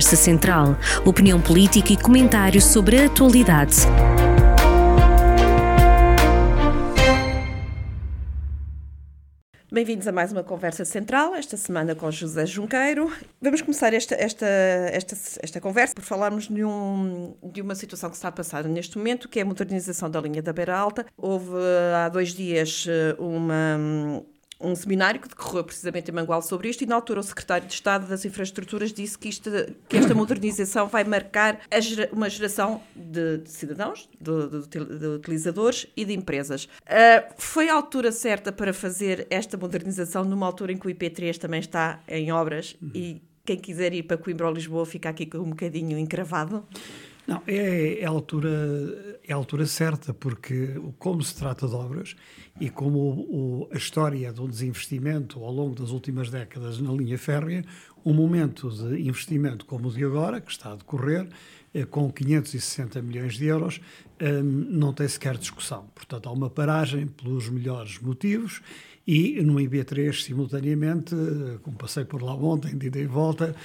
Conversa Central. Opinião política e comentários sobre a atualidade. Bem-vindos a mais uma conversa central, esta semana com José Junqueiro. Vamos começar esta, esta, esta, esta conversa por falarmos de, um, de uma situação que está a passar neste momento, que é a modernização da linha da Beira Alta. Houve há dois dias uma um seminário que decorreu precisamente em Mangual sobre isto e na altura o secretário de Estado das Infraestruturas disse que, isto, que esta modernização vai marcar gera, uma geração de, de cidadãos, de, de, de, utilizadores e de empresas. Uh, foi a altura certa para fazer esta modernização numa altura em que o IP3 também está em obras uhum. e quem quiser ir para Coimbra ou Lisboa fica aqui com um bocadinho encravado? Não, é, é, a altura, é a altura certa, porque como se trata de obras e como o, o, a história do desinvestimento ao longo das últimas décadas na linha férrea, um momento de investimento como o de agora, que está a decorrer, eh, com 560 milhões de euros, eh, não tem sequer discussão. Portanto, há uma paragem pelos melhores motivos e no IB3, simultaneamente, como passei por lá ontem, de ida e volta,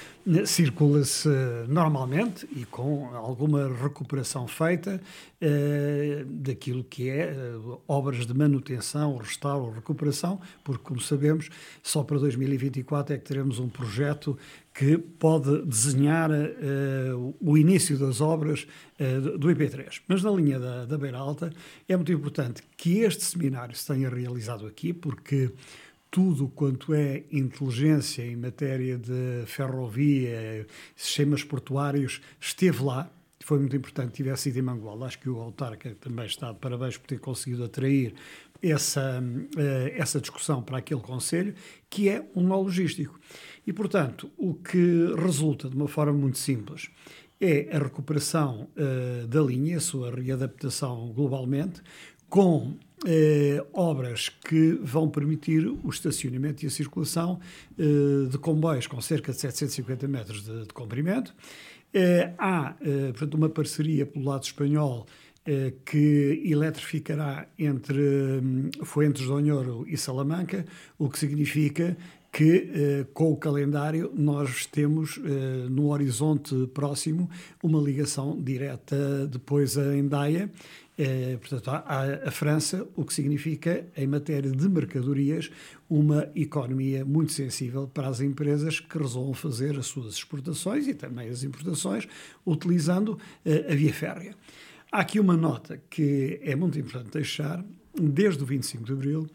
circula-se normalmente e com alguma recuperação feita eh, daquilo que é eh, obras de manutenção, restauro, recuperação, porque, como sabemos, só para 2024 é que teremos um projeto que pode desenhar uh, o início das obras uh, do IP3. Mas na linha da, da Beira Alta é muito importante que este seminário se tenha realizado aqui, porque tudo quanto é inteligência em matéria de ferrovia, sistemas portuários, esteve lá. Foi muito importante que tivesse ido em Mangual. Acho que o autarca também está de parabéns por ter conseguido atrair essa, uh, essa discussão para aquele Conselho, que é um nó logístico. E, portanto, o que resulta de uma forma muito simples é a recuperação uh, da linha, a sua readaptação globalmente, com uh, obras que vão permitir o estacionamento e a circulação de comboios com cerca de 750 metros de, de comprimento. há, portanto, uma parceria pelo lado espanhol que eletrificará entre um, Fuentes de Onhoro e Salamanca, o que significa que eh, com o calendário nós temos eh, no horizonte próximo uma ligação direta depois a Endaia, eh, portanto à, França, o que significa em matéria de mercadorias uma economia muito sensível para as empresas que resolvam fazer as suas exportações e também as importações utilizando a via férrea. Há aqui uma nota que é muito importante deixar, desde o 25 de Abril,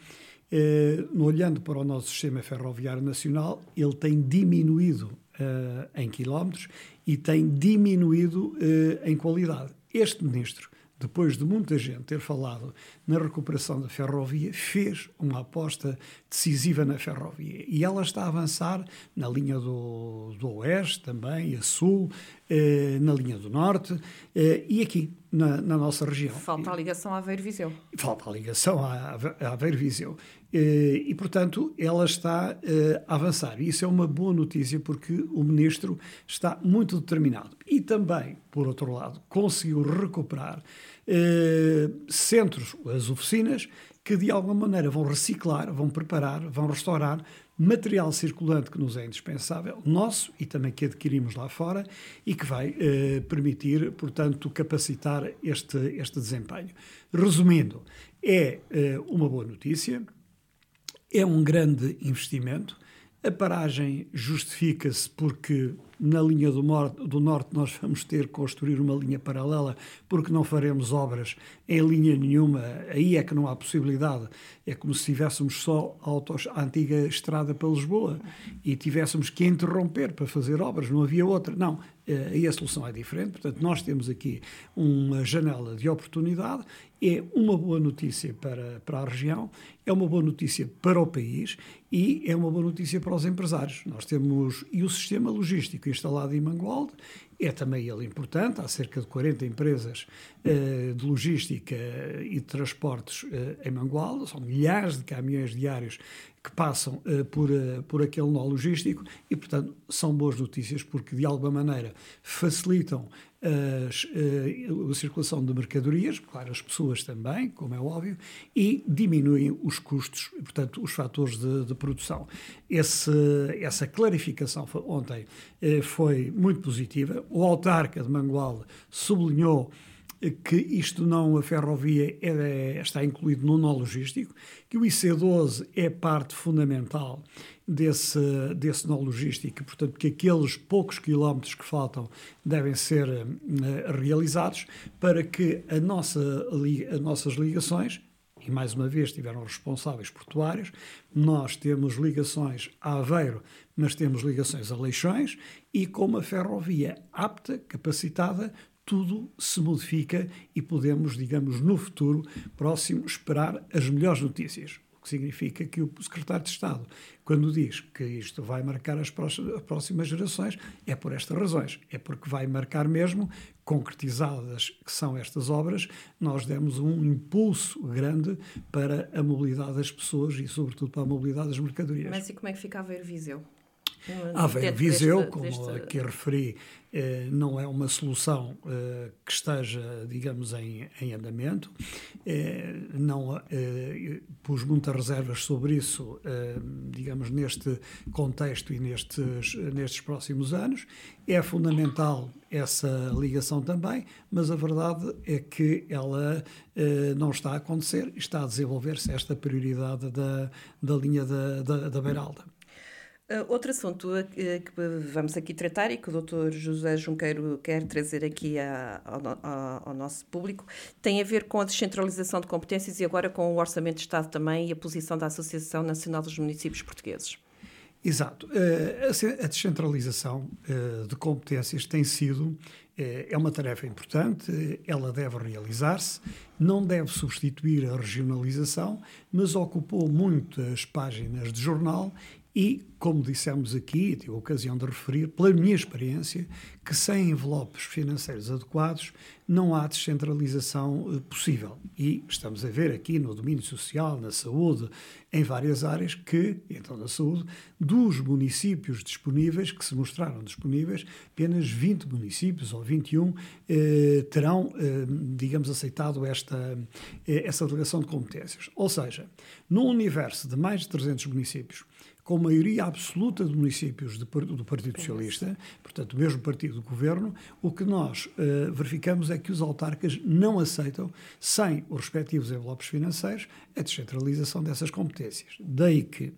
eh, olhando para o nosso sistema ferroviário nacional, ele tem diminuído eh, em quilómetros e tem diminuído eh, em qualidade. Este ministro, depois de muita gente ter falado na recuperação da ferrovia, fez uma aposta decisiva na ferrovia. E ela está a avançar na linha do, do Oeste também, a Sul, eh, na linha do Norte eh, e aqui na, na, nossa região. Falta a ligação à Aveiro-Viseu. Falta a ligação à, à Aveiro-Viseu. Eh, e, portanto, ela está eh, a avançar. E isso é uma boa notícia porque o Ministro está muito determinado. E também, por outro lado, conseguiu recuperar eh, centros, as oficinas, que de alguma maneira vão reciclar, vão preparar, vão restaurar material circulante que nos é indispensável, nosso e também que adquirimos lá fora e que vai eh, permitir, portanto, capacitar este, este desempenho. Resumindo, é eh, uma boa notícia, é um grande investimento. A paragem justifica-se porque na linha do, do, norte nós vamos ter que construir uma linha paralela porque não faremos obras em linha nenhuma, aí é que não há possibilidade. É como se tivéssemos só autos, a antiga estrada para Lisboa e tivéssemos que interromper para fazer obras, não havia outra. Não, eh, aí a solução é diferente. Portanto, nós temos aqui uma janela de oportunidade é uma boa notícia para, para a região, é uma boa notícia para o país e é uma boa notícia para os empresários. Nós temos, e o sistema logístico instalado em Mangualde é também ele importante. Há cerca de 40 empresas uh, de logística e de transportes uh, em Mangualde, são milhares de caminhões diários que passam uh, por, por aquele nó logístico e, portanto, são boas notícias porque, de alguma maneira, facilitam as, a circulação de mercadorias, claro, as pessoas também, como é óbvio, e diminuem os custos, portanto, os fatores de, de produção. Esse, essa clarificação ontem foi muito positiva. O autarca de Mangualde sublinhou que isto não, a ferrovia é, está incluído no nó logístico, que o IC12 é parte fundamental desse, desse nó logístico, portanto, que aqueles poucos quilómetros que faltam devem ser uh, realizados para que a nossa, as nossas ligações, e mais uma vez tiveram responsáveis portuários, nós temos ligações a Aveiro, mas temos ligações a Leixões, e com uma ferrovia apta, capacitada, tudo se modifica e podemos, digamos, no futuro próximo, esperar as melhores notícias. O que significa que o secretário de Estado, quando diz que isto vai marcar as próximas gerações, é por estas razões. É porque vai marcar mesmo, concretizadas que são estas obras, nós demos um impulso grande para a mobilidade das pessoas e, sobretudo, para a mobilidade das mercadorias. Mas e como é que fica a Viseu? Aveiro Viseu, deste, como deste... aqui referi, eh, não é uma solução eh, que esteja, digamos, em, em andamento. Eh, não pus muitas reservas sobre isso, digamos, neste contexto e nestes, nestes próximos anos. É fundamental essa ligação também, mas a verdade é que ela não está a acontecer, está a desenvolver-se esta prioridade da, da linha da, da, da Beiralda. Uh, outro assunto uh, que vamos aqui tratar e que o Dr. José Junqueiro quer trazer aqui a, ao, ao, nosso público tem a ver com a descentralização de competências e agora com o Orçamento de Estado também e a posição da Associação Nacional dos Municípios Portugueses. Exato. Uh, a descentralização de competências tem sido é uma tarefa importante, ela deve realizar-se, não deve substituir a regionalização, mas ocupou muitas páginas de jornal e, como dissemos aqui, tive a ocasião de referir, pela minha experiência, que sem envelopes financeiros adequados não há descentralização eh, possível. E estamos a ver aqui no domínio social, na saúde, em várias áreas, que, então na saúde, dos municípios disponíveis, que se mostraram disponíveis, apenas 20 municípios ou 21 eh, terão, eh, digamos, aceitado esta, eh, essa delegação de competências. Ou seja, num universo de mais de 300 municípios, com maioria absoluta de municípios de, do Partido Socialista, portanto, o mesmo partido do governo, o que nós uh, verificamos é que os autarcas não aceitam, sem os respectivos envelopes financeiros, a descentralização dessas competências. Daí que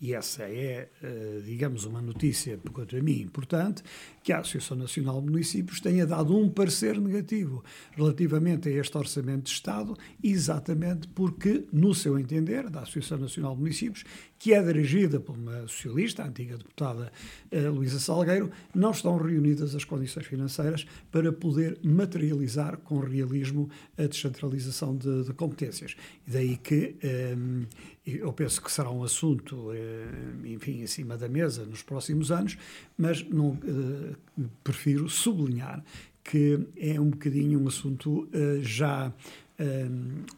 e essa é, eh, digamos, uma notícia, quanto a mim, importante, que a Associação Nacional de Municípios tenha dado um parecer negativo relativamente a este Orçamento de Estado, exatamente porque, no seu entender, da Associação Nacional de Municípios, que é dirigida por uma socialista, a antiga deputada uh, Luísa Salgueiro, não estão reunidas as condições financeiras para poder materializar com realismo a descentralização de, de competências. E daí que um, eu penso que será um assunto, eh, enfim, em cima da mesa nos próximos anos, mas não, eh, prefiro sublinhar que é um bocadinho um assunto eh, já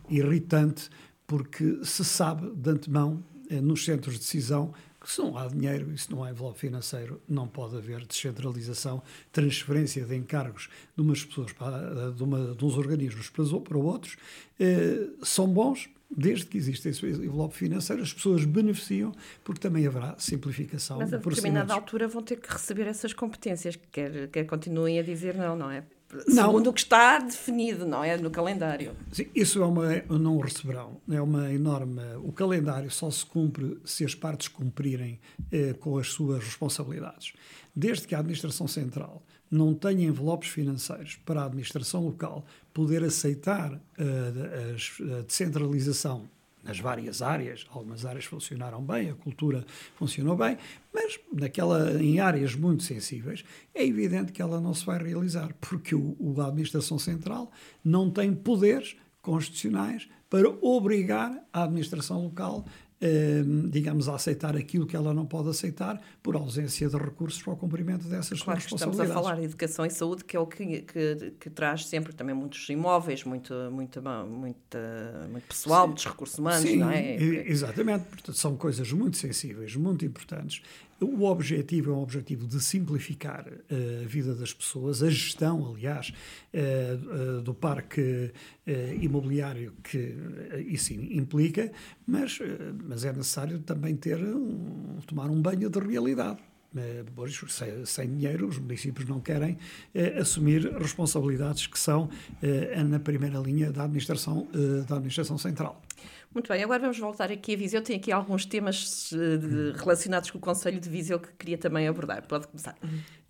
irritante, porque se sabe de antemão, nos centros de decisão, que se não há dinheiro e se não há envelope financeiro, não pode haver descentralização, transferência de encargos de umas pessoas para, de, uma, de uns organismos para, para outros. são bons, desde que existe esse envelope financeiro, as pessoas beneficiam, porque também haverá simplificação. Mas a determinada altura vão ter que receber essas competências, quer, quer continuem a dizer não, não é? Não. Segundo o que está definido, não é? No calendário. Sim, isso é uma. Não receberão. É uma enorme. O calendário só se cumpre se as partes cumprirem eh, com as suas responsabilidades. Desde que a Administração Central não tenha envelopes financeiros para a administração local poder aceitar uh, a descentralização nas várias áreas, algumas áreas funcionaram bem, a cultura funcionou bem, mas naquela, em áreas muito sensíveis, é evidente que ela não se vai realizar, porque o, o, a administração central não tem poderes constitucionais para obrigar a administração local digamos, a aceitar aquilo que ela não pode aceitar por ausência de recursos para o cumprimento dessas claro, responsabilidades. Estamos a falar de educação e saúde, que é o que, que, que traz sempre também muitos imóveis, muito, muito, muito, muito pessoal, Sim. muitos recursos humanos, Sim, não é? Exatamente, portanto, são coisas muito sensíveis, muito importantes. O objetivo é um objetivo de simplificar uh, a vida das pessoas, a gestão, aliás, uh, uh, do parque imobiliário que isso implica, mas, mas é necessário também ter um, tomar um banho de realidade. Pois, sem, dinheiro, os municípios não querem assumir responsabilidades que são na primeira linha da administração, da administração central. Muito bem, agora vamos voltar aqui a Viseu. Tem aqui alguns temas eh, de, relacionados com o Conselho de Viseu que queria também abordar. Pode começar.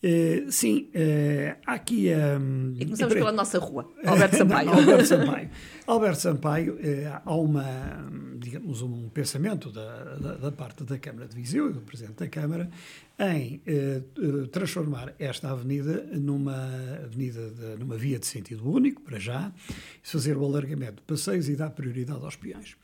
Uh, sim, uh, aqui. Um, e começamos pela nossa rua, Alberto Sampaio. Alberto Sampaio. Alberto Sampaio, uh, há uma, digamos, um pensamento da, da, da, parte da Câmara de Viseu, do Presidente da Câmara, em transformar esta avenida numa avenida, de, numa via de sentido único, para já, fazer o alargamento de passeios e dar prioridade aos peões.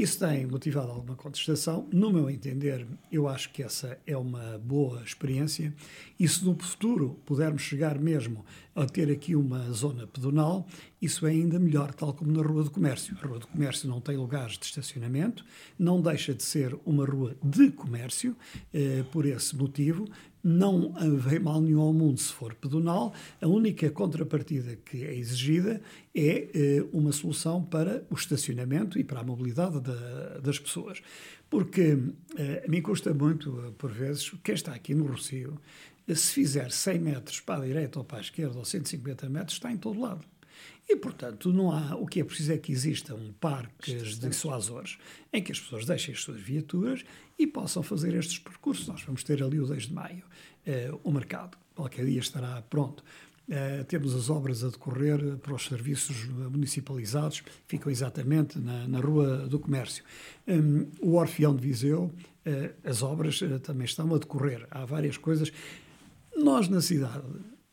Isso tem motivado alguma contestação. No meu entender, eu acho que essa é uma boa experiência. E se no futuro pudermos chegar mesmo a ter aqui uma zona pedonal, isso é ainda melhor, tal como na Rua do Comércio. A Rua do Comércio não tem lugares de estacionamento, não deixa de ser uma rua de comércio, eh, por esse motivo, não vem mal nenhum ao mundo se for pedonal, a única contrapartida que é exigida é eh, uma solução para o estacionamento e para a mobilidade da, das pessoas. Porque eh, a mim custa muito, eh, por vezes, quem está aqui no Rocio, se fizer 100 metros para a direita ou para a esquerda ou 150 metros, está em todo lado. E, portanto, não há, o que é preciso é que existam parques dissuasores em que as pessoas deixem as suas viaturas e possam fazer estes percursos. Nós vamos ter ali o 2 de maio, eh, o mercado, qualquer dia estará pronto. Uh, temos as obras a decorrer para os serviços municipalizados, ficam exatamente na, na Rua do Comércio. Um, o Orfeão de Viseu, uh, as obras também estão a decorrer. Há várias coisas. Nós, na cidade,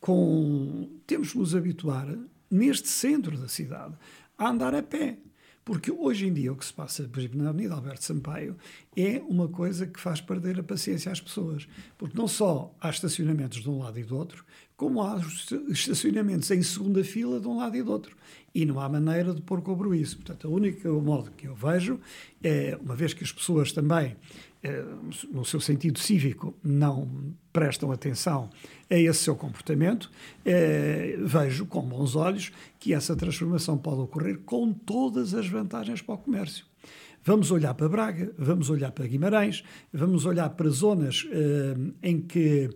com, temos que nos habituar neste centro da cidade, a andar a pé. Porque hoje em dia o que se passa, por exemplo, na Avenida Alberto Sampaio, é uma coisa que faz perder a paciência às pessoas. Porque não só há estacionamentos de um lado e do outro, como há estacionamentos em segunda fila de um lado e do outro. E não há maneira de pôr cobro isso. Portanto, o único modo que eu vejo é, uma vez que as pessoas também no seu sentido cívico, não prestam atenção a esse seu comportamento, eh, vejo com bons olhos que essa transformação pode ocorrer com todas as vantagens para o comércio. Vamos olhar para Braga, vamos olhar para Guimarães, vamos olhar para zonas eh, em que,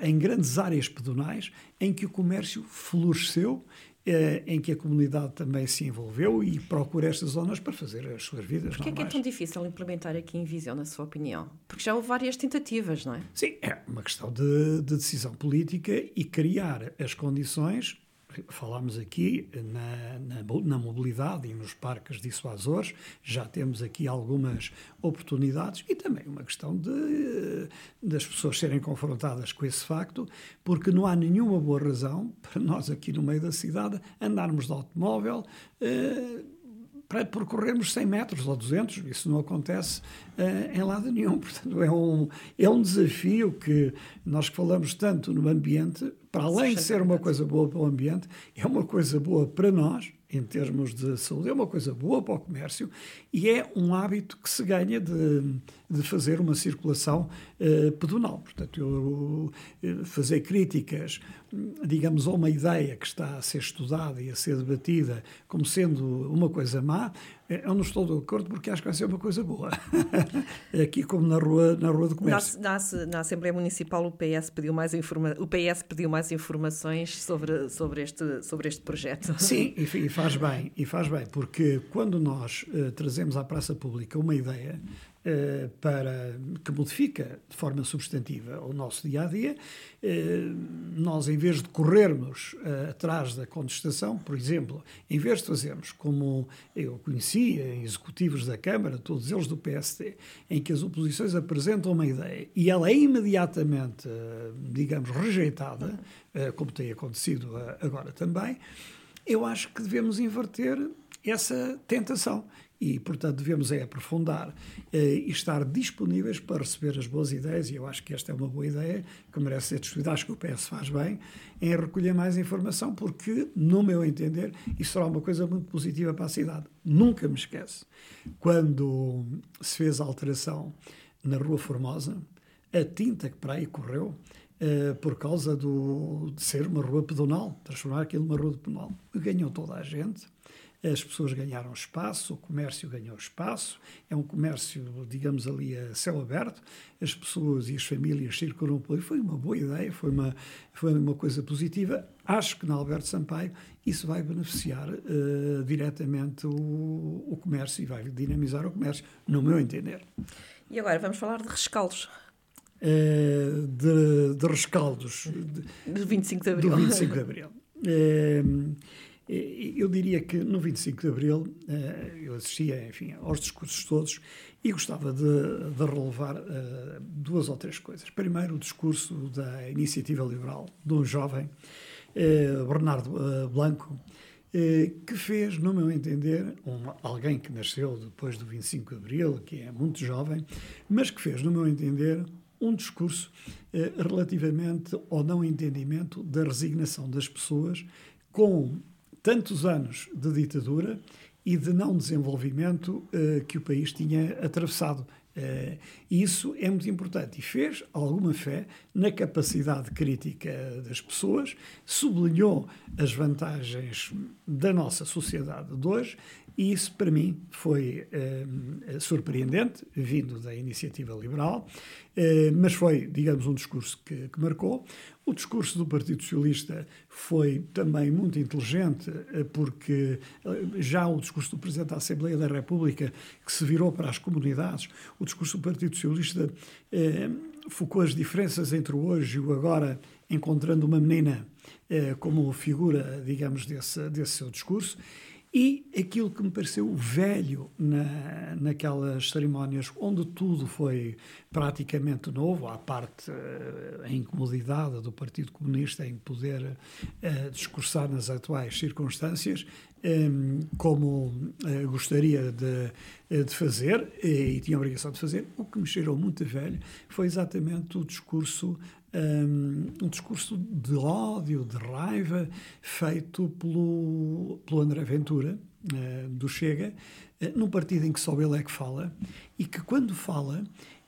em grandes áreas pedonais, em que o comércio floresceu eh, em que a comunidade também se envolveu e procura estas zonas para fazer as suas vidas Porquê é que é tão difícil implementar aqui em Viseu, na sua opinião? Porque já houve várias tentativas, não é? Sim, é uma questão de, de decisão política e criar as condições falámos aqui na, na, na, mobilidade e nos parques dissuasores, já temos aqui algumas oportunidades e também uma questão de das pessoas serem confrontadas com esse facto, porque não há nenhuma boa razão para nós aqui no meio da cidade andarmos de automóvel. Eh, para percorrermos 100 metros ou 200, isso não acontece uh, em lado nenhum. Portanto, é um, é um desafio que nós que falamos tanto no ambiente, para além de ser uma coisa boa para o ambiente, é uma coisa boa para nós, em termos de saúde, é uma coisa boa para o comércio e é um hábito que se ganha de, de fazer uma circulação uh, pedonal. Portanto, eu, uh, fazer críticas, digamos, a uma ideia que está a ser estudada e a ser debatida como sendo uma coisa má, eh, eu não estou de acordo porque acho que vai ser uma coisa boa. Aqui como na rua, na rua do comércio. Na, na, na Assembleia Municipal o PS pediu mais, informa o PS pediu mais informações sobre, sobre, este, sobre este projeto. Sim, e, e faz bem, e faz bem, porque quando nós uh, trazemos à praça pública uma ideia, eh, para, que modifica de forma substantiva o nosso dia a dia. Eh, nós, em vez de corrermos eh, atrás da contestação, por exemplo, em vez de fazermos como eu conhecia executivos da Câmara, todos eles do PSD, em que as oposições apresentam uma ideia e ela é imediatamente, digamos, rejeitada, como tem acontecido agora também, eu acho que devemos inverter essa tentação e, portanto, devemos é aprofundar eh, e estar disponíveis para receber as boas ideias, e eu acho que esta é uma boa ideia, que merece ser discutida, acho que o PS faz bem, em recolher mais informação, porque, no meu entender, isso será uma coisa muito positiva para a cidade. Nunca me esquece, quando se fez a alteração na Rua Formosa, a tinta que para aí correu, Uh, por causa do, de ser uma rua pedonal, transformar aquilo numa rua pedonal. Ganhou toda a gente, as pessoas ganharam espaço, o comércio ganhou espaço, é um comércio, digamos ali, a céu aberto, as pessoas e as famílias circulam por ali. Foi uma boa ideia, foi uma, foi uma coisa positiva. Acho que na Alberto Sampaio isso vai beneficiar uh, diretamente o, o comércio e vai dinamizar o comércio, no meu entender. E agora vamos falar de rescaldos. Uh, de, de rescaldos. De, do 25 de Abril. Do 25 de Abril. Uh, eu diria que no 25 de Abril eh, eu assistia, enfim, aos discursos todos e gostava de, de relevar uh, duas ou três coisas. Primeiro, o discurso da Iniciativa Liberal de um jovem, uh, Bernardo Blanco, que fez, no meu entender, um, alguém que nasceu depois do 25 de Abril, que é muito jovem, mas que fez, no meu entender, um discurso relativamente ao não entendimento da resignação das pessoas com tantos anos de ditadura e de não desenvolvimento uh, que o país tinha atravessado. Uh, isso é muito importante e fez alguma fé na capacidade crítica das pessoas, sublinhou as vantagens da nossa sociedade de hoje e isso, para mim, foi uh, surpreendente, vindo da iniciativa liberal, uh, mas foi, digamos, um discurso que, que, marcou. O discurso do Partido Socialista foi também muito inteligente, uh, porque já o discurso do Presidente da Assembleia da República, que se virou para as comunidades, o discurso do Partido Socialista focou as diferenças entre o hoje e o agora, encontrando uma menina como figura, digamos, desse, desse seu discurso. E aquilo que me pareceu velho na, naquelas cerimónias onde tudo foi praticamente novo, à parte uh, a incomodidade do Partido Comunista em poder uh, discursar nas atuais circunstâncias, um, ehm, como uh, gostaria de, de fazer, e, e tinha a obrigação de fazer, o que me cheirou muito velho foi exatamente o discurso um, discurso de ódio, de raiva, feito pelo, pelo André Ventura, uh, do Chega, uh, num partido em que só ele é que fala, e que quando fala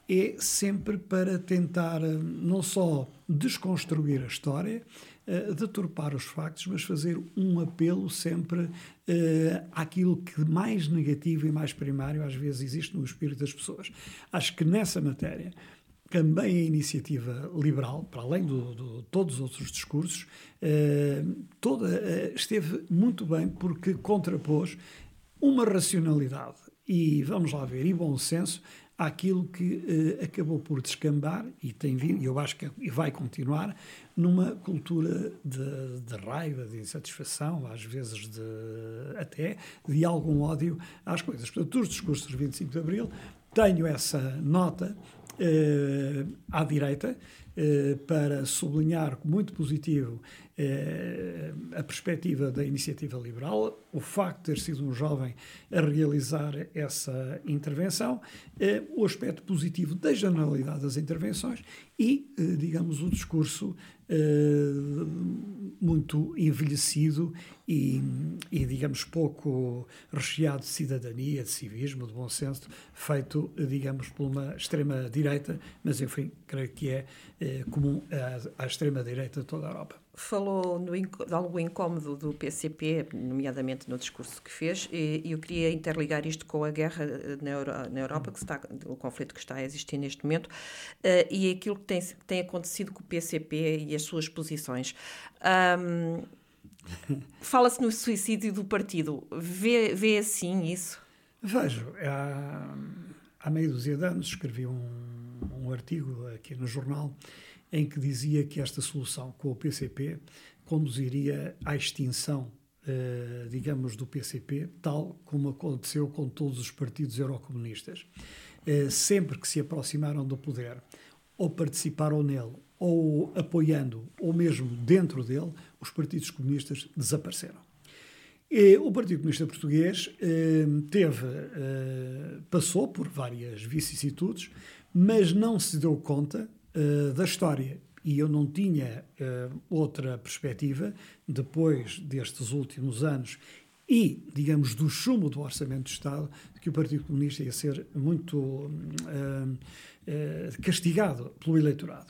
é sempre para tentar uh, não só desconstruir a história, deturpar os factos, mas fazer um apelo sempre àquilo que mais negativo e mais primário às vezes existe no espírito das pessoas. Acho que nessa matéria também a iniciativa liberal, para além de todos os outros discursos, eh, toda, eh, esteve muito bem porque contrapôs uma racionalidade e, vamos lá ver, e bom senso àquilo que eh, acabou por descambar e tem vindo, e eu acho que vai continuar, numa cultura de, de, raiva, de insatisfação, às vezes de, até de algum ódio às coisas. Portanto, os discursos do 25 de Abril, tenho essa nota à direita, eh, para sublinhar muito positivo eh, a perspectiva da iniciativa liberal, o facto de ter sido um jovem a realizar essa intervenção, o aspecto positivo da generalidade das intervenções e, digamos, o discurso muito envelhecido e, e, digamos, pouco recheado de cidadania, de civismo, de bom senso, feito, digamos, por uma extrema-direita, mas, enfim, creio que é eh, comum à, à extrema-direita de toda a Europa. Falou no, de algo incómodo do PCP, nomeadamente no discurso que fez, e eu queria interligar isto com a guerra eh, na, Euro, na Europa, que está, o conflito que está a existir neste momento, uh, e aquilo que tem, tem acontecido com o PCP e as suas posições. Um, Fala-se no suicídio do partido. Vê, vê assim isso? Vejo. Há, há meio dúzia de anos escrevi um, um artigo aqui no jornal em que dizia que esta solução com o PCP conduziria à extinção, eh, digamos, do PCP, tal como aconteceu com todos os partidos eurocomunistas. Eh, sempre que se aproximaram do poder, ou participaram nele, ou apoiando, ou mesmo dentro dele, os partidos comunistas desapareceram. E o Partido Comunista Português eh, teve, eh, passou por várias vicissitudes, mas não se deu conta eh, da história. E eu não tinha outra perspectiva, depois destes últimos anos e, digamos, do chumbo do Orçamento de Estado, que o Partido Comunista ia ser muito uh, uh, castigado pelo eleitorado.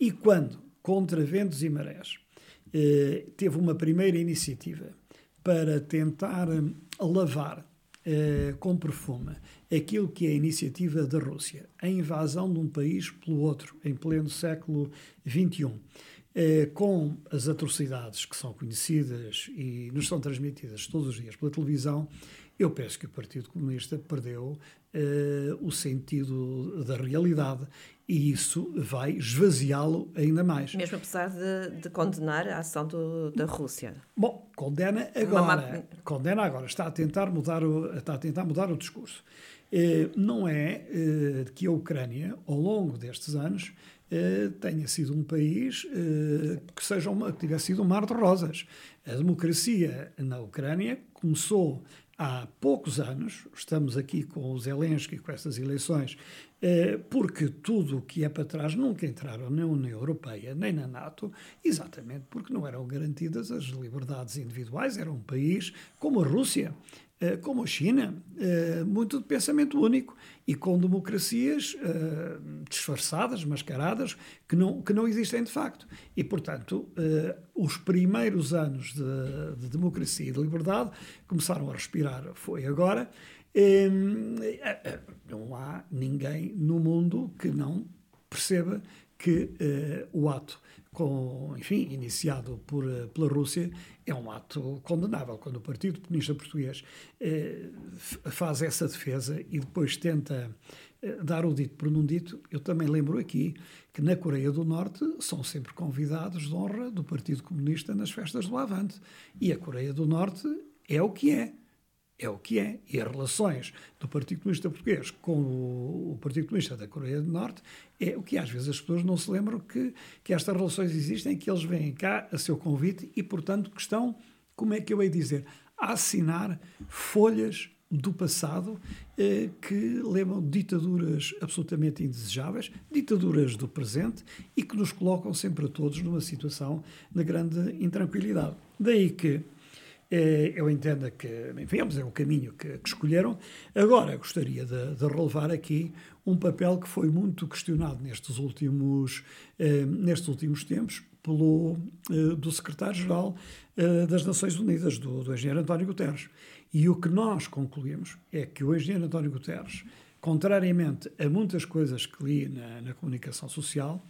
E quando, contra ventos e marés, uh, teve uma primeira iniciativa para tentar lavar com perfume aquilo que é a iniciativa da Rússia, a invasão de um país pelo outro, em pleno século XXI, eh, com as atrocidades que são conhecidas e nos são transmitidas todos os dias pela televisão, eu penso que o Partido Comunista perdeu eh, o sentido da realidade e isso vai esvaziá-lo ainda mais. Mesmo apesar de, de condenar a ação do, da Rússia. Bom, condena agora. Condena agora. Está a tentar mudar o, está a tentar mudar o discurso. Eh, não é eh, que a Ucrânia, ao longo destes anos, tenha sido um país que, seja uma, que tivesse sido um mar de rosas. A democracia na Ucrânia começou há poucos anos, estamos aqui com o Zelensky, com estas eleições, porque tudo o que é para trás nunca entraram na União Europeia nem na NATO, exatamente porque não eram garantidas as liberdades individuais. Era um país como a Rússia, eh, como a China, eh, muito de pensamento único e com democracias eh, disfarçadas, mascaradas, que não, que não existem de facto. E, portanto, os primeiros anos de, de democracia e de liberdade começaram a respirar, foi agora. Não há ninguém no mundo que não perceba que o ato com, enfim, iniciado por, eh, pela Rússia, é um ato condenável. Quando o Partido Comunista Português eh, faz essa defesa e depois tenta eh, dar o dito por não dito, eu também lembro aqui que na Coreia do Norte são sempre convidados de honra do Partido Comunista nas festas do Avante. E a Coreia do Norte é o que é é o que é. E as relações do Partido Comunista Português com o, Partido Comunista da Coreia do Norte é o que às vezes as pessoas não se lembram que, que estas relações existem, que eles vêm cá a seu convite e, portanto, que estão, como é que eu hei dizer, a assinar folhas do passado eh, que lembram ditaduras absolutamente indesejáveis, ditaduras do presente e que nos colocam sempre a todos numa situação de grande intranquilidade. Daí que eu entendo que, enfim, é o caminho que, que escolheram. Agora, gostaria de, de, relevar aqui um papel que foi muito questionado nestes últimos, eh, nestes últimos tempos pelo, eh, do secretário-geral eh, das Nações Unidas, do, do engenheiro António Guterres. E o que nós concluímos é que o engenheiro António Guterres, contrariamente a muitas coisas que li na, na comunicação social,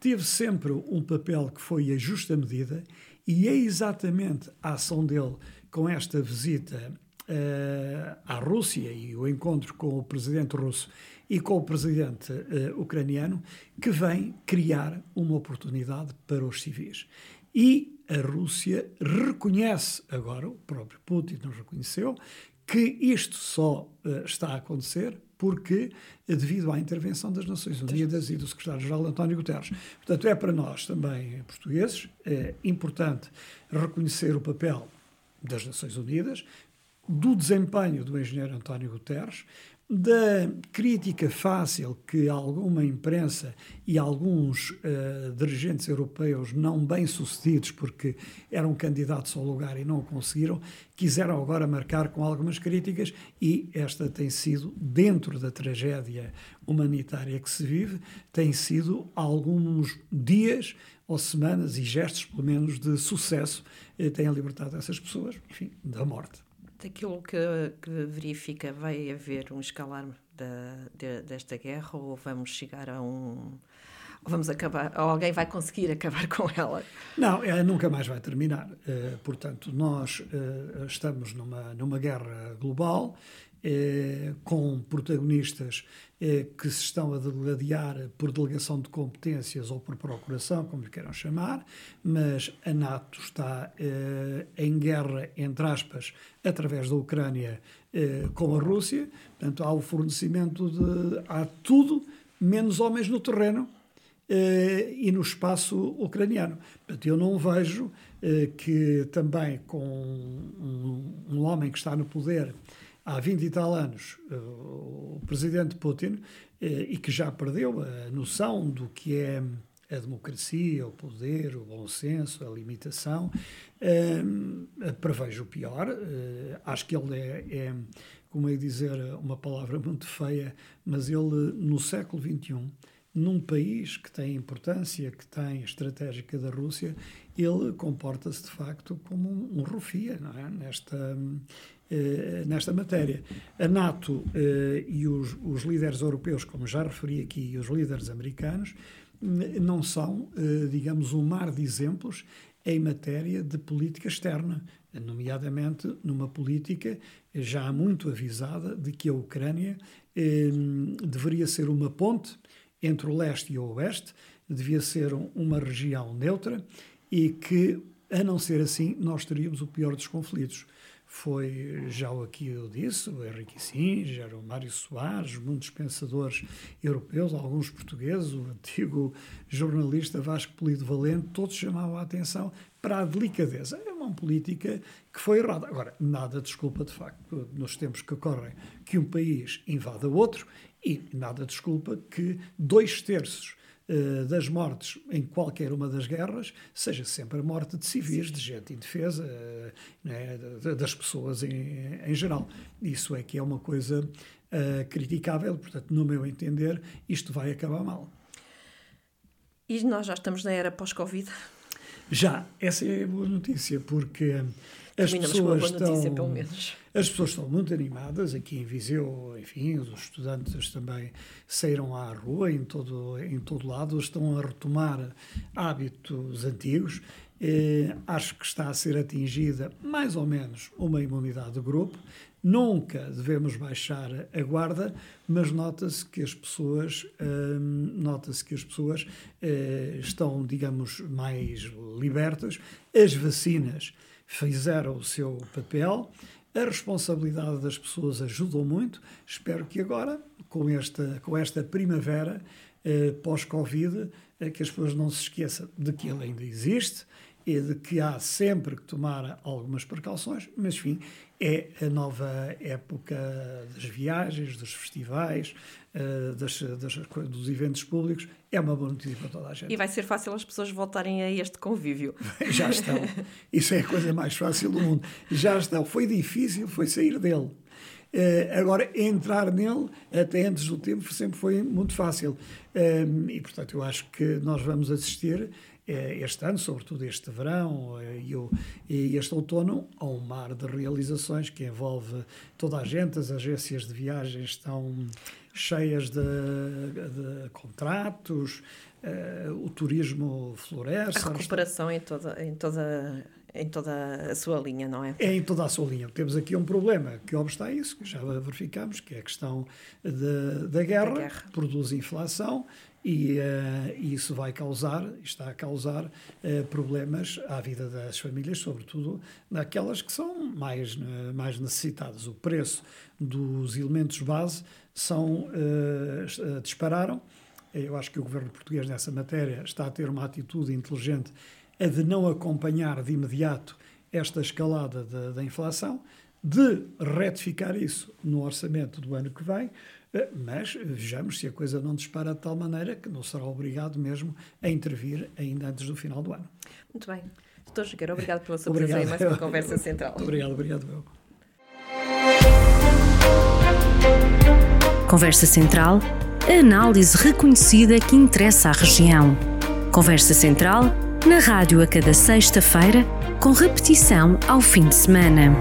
teve sempre um papel que foi a justa medida e é exatamente a ação dele com esta visita uh, à Rússia e o encontro com o presidente russo e com o presidente uh, ucraniano que vem criar uma oportunidade para os civis. E a Rússia reconhece agora, o próprio Putin nos reconheceu, que isto só uh, está a acontecer porque devido à intervenção das Nações Unidas e do secretário-geral António Guterres. Portanto, é para nós também, portugueses, é importante reconhecer o papel das Nações Unidas, do desempenho do engenheiro António Guterres, da crítica fácil que alguma imprensa e alguns uh, dirigentes europeus não bem-sucedidos, porque eram candidatos ao lugar e não o conseguiram, quiseram agora marcar com algumas críticas, e esta tem sido, dentro da tragédia humanitária que se vive, tem sido alguns dias ou semanas e gestos, pelo menos, de sucesso, eh, têm libertado essas pessoas, enfim, da morte daquilo que, que, verifica, vai haver um escalar da, de, desta guerra ou vamos chegar a um. Vamos acabar, ou alguém vai conseguir acabar com ela? Não, é, nunca mais vai terminar. Uh, portanto, nós uh, estamos numa, numa guerra global eh, com protagonistas eh, que se estão a degladiar por delegação de competências ou por procuração, como lhe queiram chamar, mas a NATO está eh, em guerra, entre aspas, através da Ucrânia com a Rússia, portanto há o fornecimento de. há tudo menos homens no terreno e no espaço ucraniano. Portanto, eu não vejo que também com um, um homem que está no poder há 20 e tal anos, o presidente Putin, e que já perdeu a noção do que é a democracia, o poder, o bom senso, a limitação. Uh, prevejo o pior. Acho que ele é, é, como é dizer, uma palavra muito feia, mas ele, no século XXI, num país que tem importância, que tem estratégica da Rússia, ele comporta-se de facto como um, um rufia não é? nesta, uh, nesta matéria. A NATO e os, os líderes europeus, como já referi aqui, e os líderes americanos, não são, eh, digamos, um mar de exemplos em matéria de política externa, nomeadamente numa política já muito avisada de que a Ucrânia eh, deveria ser uma ponte entre o leste e o oeste, devia ser uma região neutra e que, a não ser assim, nós teríamos o pior dos conflitos foi já o aqui eu disse, o Henrique Kissinger, o Mário Soares, muitos pensadores europeus, alguns portugueses, o antigo jornalista Vasco Polido Valente, todos chamavam a atenção para a delicadeza. É uma política que foi errada. Agora, nada desculpa, de facto, nos tempos que correm, que um país invada outro e nada desculpa que dois terços das mortes em qualquer uma das guerras seja sempre a morte de civis, de gente indefesa, né, das pessoas em, em, geral. Isso é que é uma coisa uh, criticável, portanto, no meu entender, isto vai acabar mal. E nós já estamos na era pós-Covid? Já, essa é a boa notícia, porque as pessoas estão, notícia, pelo menos. As pessoas estão muito animadas. Aqui em Viseu, enfim, os estudantes também saíram à rua em todo, em todo lado, estão a retomar hábitos antigos. Eh, acho que está a ser atingida mais ou menos uma imunidade de grupo. Nunca devemos baixar a guarda, mas nota-se que as pessoas hum, nota-se que as pessoas eh, estão, digamos, mais libertas. As vacinas fizeram o seu papel. A responsabilidade das pessoas ajudou muito. Espero que agora, com esta, com esta primavera eh, pós-Covid, eh, que as pessoas não se esqueçam de que ele ainda existe e de que há sempre que tomar algumas precauções, mas enfim, é a nova época das viagens, dos festivais, uh, das, das, dos eventos públicos. É uma boa notícia para toda a gente. E vai ser fácil as pessoas voltarem a este convívio. Já estão. Isso é a coisa mais fácil do mundo. Já estão. Foi difícil, foi sair dele. Uh, agora, entrar nele, até antes do tempo, sempre foi muito fácil. Uh, e, portanto, eu acho que nós vamos assistir eh, este ano, sobretudo este verão eh, e, este outono, a um mar de realizações que envolve toda a gente. As agências de viagens estão cheias de, de contratos, uh, o turismo floresce. A recuperação em toda, em toda em toda a sua linha, não é? É em toda a sua linha. Temos aqui um problema que obsta a isso, que já verificamos, que é a questão de, da, guerra, da guerra, produz inflação e uh, isso vai causar, está a causar uh, problemas à vida das famílias, sobretudo naquelas que são mais, uh, mais necessitadas. O preço dos elementos base são, dispararam. Eu acho que o governo português nessa matéria está a ter uma atitude inteligente a de não acompanhar de imediato esta escalada da inflação, de retificar isso no orçamento do ano que vem, eh, mas vejamos se a coisa não dispara de tal maneira que não será obrigado mesmo a intervir ainda antes do final do ano. Muito bem. Doutor Jogueira, obrigado pela sua presença e mais uma conversa central. Obrigado, obrigado. Eu. Conversa Central, a análise reconhecida que interessa à região. Conversa Central, na rádio a cada sexta-feira, com repetição ao fim de semana.